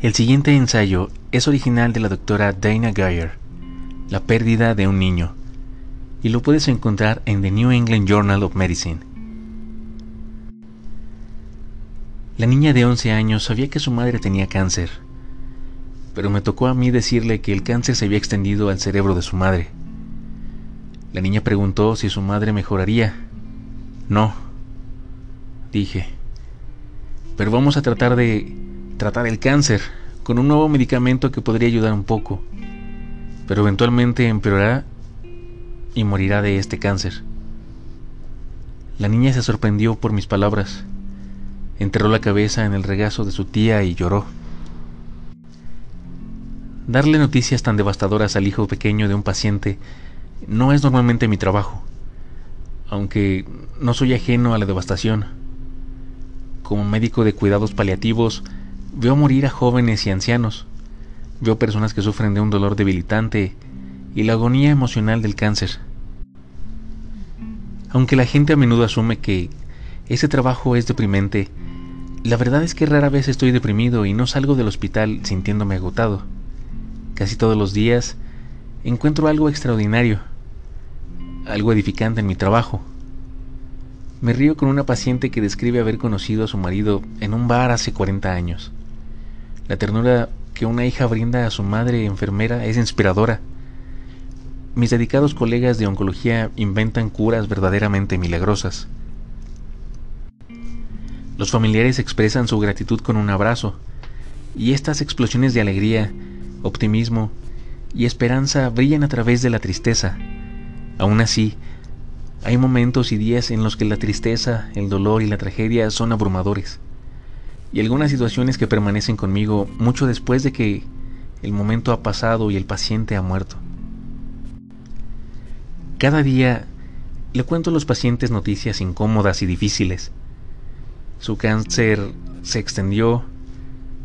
El siguiente ensayo es original de la doctora Dana Geyer, La pérdida de un niño, y lo puedes encontrar en The New England Journal of Medicine. La niña de 11 años sabía que su madre tenía cáncer, pero me tocó a mí decirle que el cáncer se había extendido al cerebro de su madre. La niña preguntó si su madre mejoraría. No, dije. Pero vamos a tratar de tratar el cáncer con un nuevo medicamento que podría ayudar un poco, pero eventualmente empeorará y morirá de este cáncer. La niña se sorprendió por mis palabras, enterró la cabeza en el regazo de su tía y lloró. Darle noticias tan devastadoras al hijo pequeño de un paciente no es normalmente mi trabajo, aunque no soy ajeno a la devastación. Como médico de cuidados paliativos, Veo morir a jóvenes y ancianos. Veo personas que sufren de un dolor debilitante y la agonía emocional del cáncer. Aunque la gente a menudo asume que ese trabajo es deprimente, la verdad es que rara vez estoy deprimido y no salgo del hospital sintiéndome agotado. Casi todos los días encuentro algo extraordinario, algo edificante en mi trabajo. Me río con una paciente que describe haber conocido a su marido en un bar hace 40 años. La ternura que una hija brinda a su madre enfermera es inspiradora. Mis dedicados colegas de oncología inventan curas verdaderamente milagrosas. Los familiares expresan su gratitud con un abrazo, y estas explosiones de alegría, optimismo y esperanza brillan a través de la tristeza. Aún así, hay momentos y días en los que la tristeza, el dolor y la tragedia son abrumadores y algunas situaciones que permanecen conmigo mucho después de que el momento ha pasado y el paciente ha muerto. Cada día le cuento a los pacientes noticias incómodas y difíciles. Su cáncer se extendió,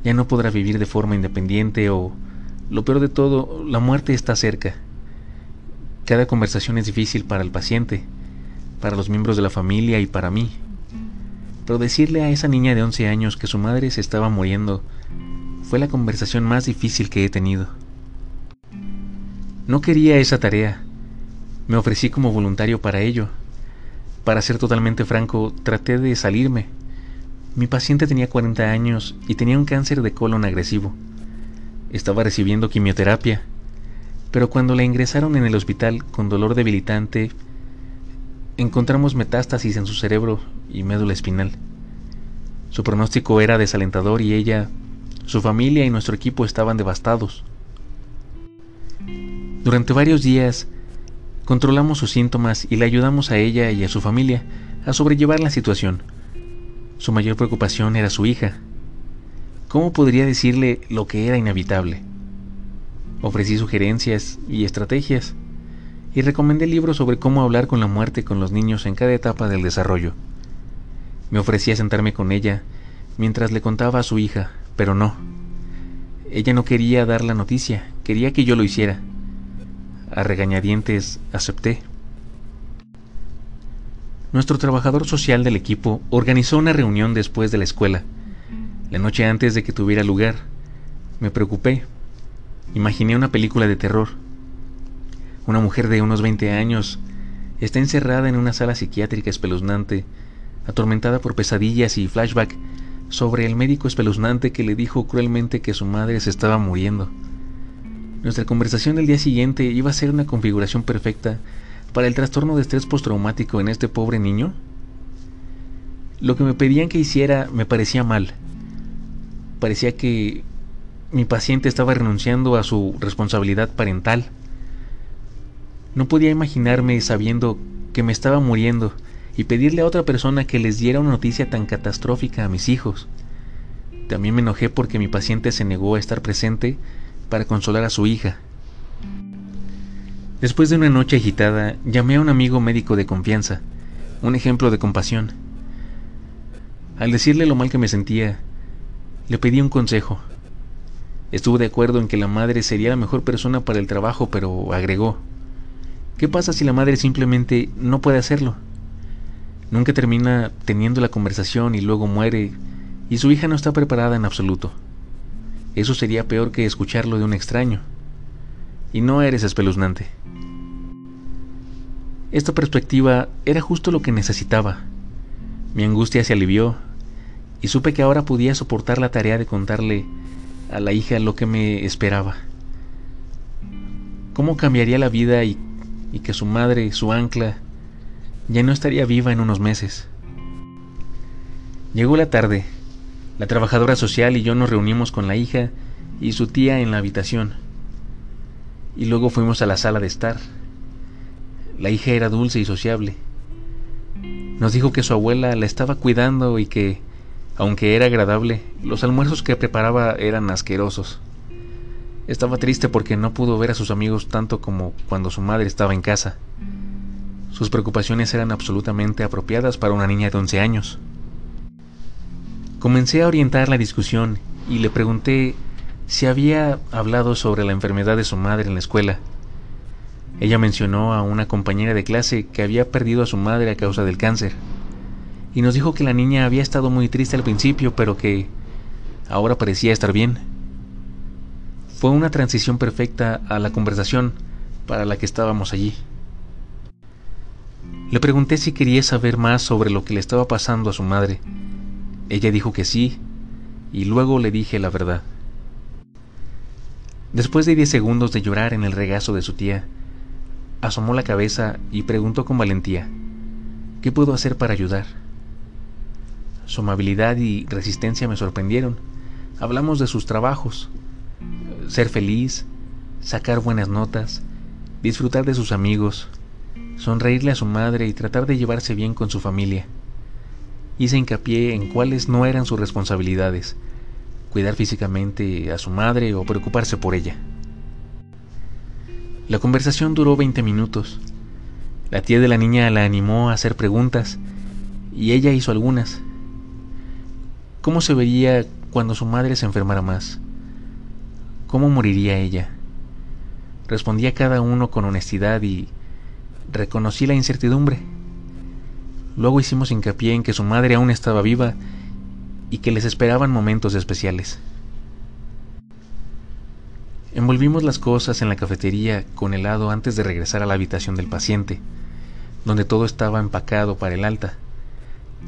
ya no podrá vivir de forma independiente o, lo peor de todo, la muerte está cerca. Cada conversación es difícil para el paciente, para los miembros de la familia y para mí pero decirle a esa niña de 11 años que su madre se estaba muriendo fue la conversación más difícil que he tenido. No quería esa tarea. Me ofrecí como voluntario para ello. Para ser totalmente franco, traté de salirme. Mi paciente tenía 40 años y tenía un cáncer de colon agresivo. Estaba recibiendo quimioterapia, pero cuando la ingresaron en el hospital con dolor debilitante, encontramos metástasis en su cerebro y médula espinal. Su pronóstico era desalentador y ella, su familia y nuestro equipo estaban devastados. Durante varios días controlamos sus síntomas y le ayudamos a ella y a su familia a sobrellevar la situación. Su mayor preocupación era su hija. ¿Cómo podría decirle lo que era inevitable? Ofrecí sugerencias y estrategias y recomendé libros sobre cómo hablar con la muerte con los niños en cada etapa del desarrollo. Me ofrecía sentarme con ella mientras le contaba a su hija, pero no. Ella no quería dar la noticia, quería que yo lo hiciera. A regañadientes acepté. Nuestro trabajador social del equipo organizó una reunión después de la escuela, la noche antes de que tuviera lugar. Me preocupé. Imaginé una película de terror. Una mujer de unos 20 años está encerrada en una sala psiquiátrica espeluznante atormentada por pesadillas y flashback sobre el médico espeluznante que le dijo cruelmente que su madre se estaba muriendo. Nuestra conversación del día siguiente iba a ser una configuración perfecta para el trastorno de estrés postraumático en este pobre niño. Lo que me pedían que hiciera me parecía mal. Parecía que mi paciente estaba renunciando a su responsabilidad parental. No podía imaginarme sabiendo que me estaba muriendo y pedirle a otra persona que les diera una noticia tan catastrófica a mis hijos. También me enojé porque mi paciente se negó a estar presente para consolar a su hija. Después de una noche agitada, llamé a un amigo médico de confianza, un ejemplo de compasión. Al decirle lo mal que me sentía, le pedí un consejo. Estuvo de acuerdo en que la madre sería la mejor persona para el trabajo, pero agregó, ¿qué pasa si la madre simplemente no puede hacerlo? Nunca termina teniendo la conversación y luego muere y su hija no está preparada en absoluto. Eso sería peor que escucharlo de un extraño. Y no eres espeluznante. Esta perspectiva era justo lo que necesitaba. Mi angustia se alivió y supe que ahora podía soportar la tarea de contarle a la hija lo que me esperaba. ¿Cómo cambiaría la vida y, y que su madre, su ancla, ya no estaría viva en unos meses? Llegó la tarde. La trabajadora social y yo nos reunimos con la hija y su tía en la habitación. Y luego fuimos a la sala de estar. La hija era dulce y sociable. Nos dijo que su abuela la estaba cuidando y que, aunque era agradable, los almuerzos que preparaba eran asquerosos. Estaba triste porque no pudo ver a sus amigos tanto como cuando su madre estaba en casa. Sus preocupaciones eran absolutamente apropiadas para una niña de 11 años. Comencé a orientar la discusión y le pregunté si había hablado sobre la enfermedad de su madre en la escuela. Ella mencionó a una compañera de clase que había perdido a su madre a causa del cáncer, y nos dijo que la niña había estado muy triste al principio, pero que ahora parecía estar bien. Fue una transición perfecta a la conversación para la que estábamos allí. Le pregunté si quería saber más sobre lo que le estaba pasando a su madre, ella dijo que sí, y luego le dije la verdad. Después de diez segundos de llorar en el regazo de su tía, asomó la cabeza y preguntó con valentía, ¿qué puedo hacer para ayudar? Su amabilidad y resistencia me sorprendieron. Hablamos de sus trabajos, ser feliz, sacar buenas notas, disfrutar de sus amigos, sonreírle a su madre y tratar de llevarse bien con su familia hice hincapié en cuáles no eran sus responsabilidades, cuidar físicamente a su madre o preocuparse por ella. La conversación duró 20 minutos. La tía de la niña la animó a hacer preguntas y ella hizo algunas. ¿Cómo se vería cuando su madre se enfermara más? ¿Cómo moriría ella? Respondía cada uno con honestidad y reconocí la incertidumbre. Luego hicimos hincapié en que su madre aún estaba viva y que les esperaban momentos especiales. Envolvimos las cosas en la cafetería con helado antes de regresar a la habitación del paciente, donde todo estaba empacado para el alta.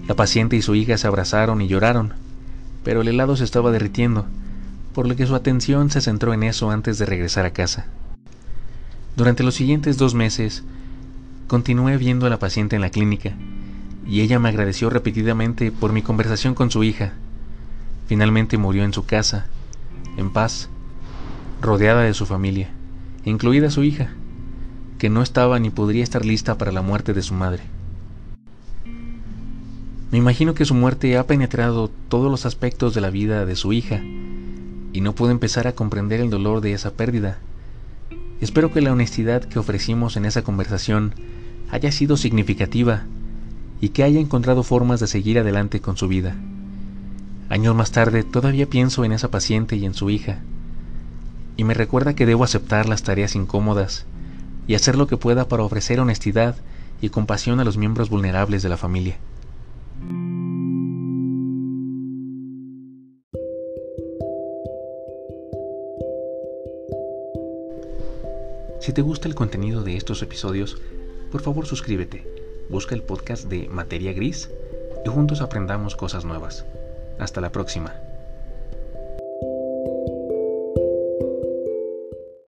La paciente y su hija se abrazaron y lloraron, pero el helado se estaba derritiendo, por lo que su atención se centró en eso antes de regresar a casa. Durante los siguientes dos meses, continué viendo a la paciente en la clínica, y ella me agradeció repetidamente por mi conversación con su hija. Finalmente murió en su casa, en paz, rodeada de su familia, incluida su hija, que no estaba ni podría estar lista para la muerte de su madre. Me imagino que su muerte ha penetrado todos los aspectos de la vida de su hija y no puedo empezar a comprender el dolor de esa pérdida. Espero que la honestidad que ofrecimos en esa conversación haya sido significativa y que haya encontrado formas de seguir adelante con su vida. Años más tarde todavía pienso en esa paciente y en su hija, y me recuerda que debo aceptar las tareas incómodas y hacer lo que pueda para ofrecer honestidad y compasión a los miembros vulnerables de la familia. Si te gusta el contenido de estos episodios, por favor suscríbete Busca el podcast de Materia Gris y juntos aprendamos cosas nuevas. Hasta la próxima.